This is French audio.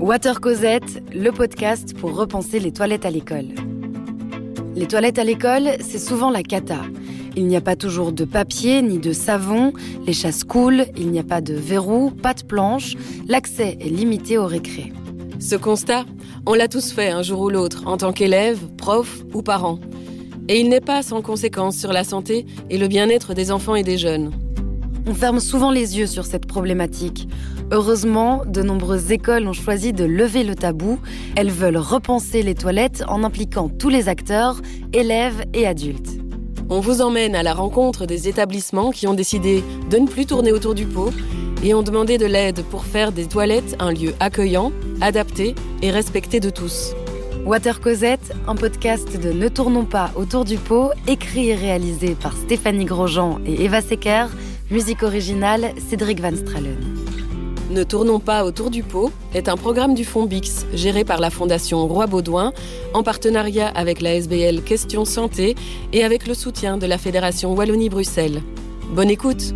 Water Cosette, le podcast pour repenser les toilettes à l'école. Les toilettes à l'école, c'est souvent la cata. Il n'y a pas toujours de papier ni de savon, les chasses coulent, il n'y a pas de verrou, pas de planche, l'accès est limité au récré. Ce constat, on l'a tous fait un jour ou l'autre en tant qu'élève, prof ou parent. Et il n'est pas sans conséquence sur la santé et le bien-être des enfants et des jeunes. On ferme souvent les yeux sur cette problématique. Heureusement, de nombreuses écoles ont choisi de lever le tabou. Elles veulent repenser les toilettes en impliquant tous les acteurs, élèves et adultes. On vous emmène à la rencontre des établissements qui ont décidé de ne plus tourner autour du pot et ont demandé de l'aide pour faire des toilettes un lieu accueillant, adapté et respecté de tous. Water Cosette, un podcast de Ne tournons pas autour du pot, écrit et réalisé par Stéphanie Grosjean et Eva Secker, musique originale Cédric Van Stralen. Ne tournons pas autour du pot est un programme du Fonds Bix géré par la Fondation Roi Baudouin en partenariat avec la SBL Question Santé et avec le soutien de la Fédération Wallonie-Bruxelles. Bonne écoute!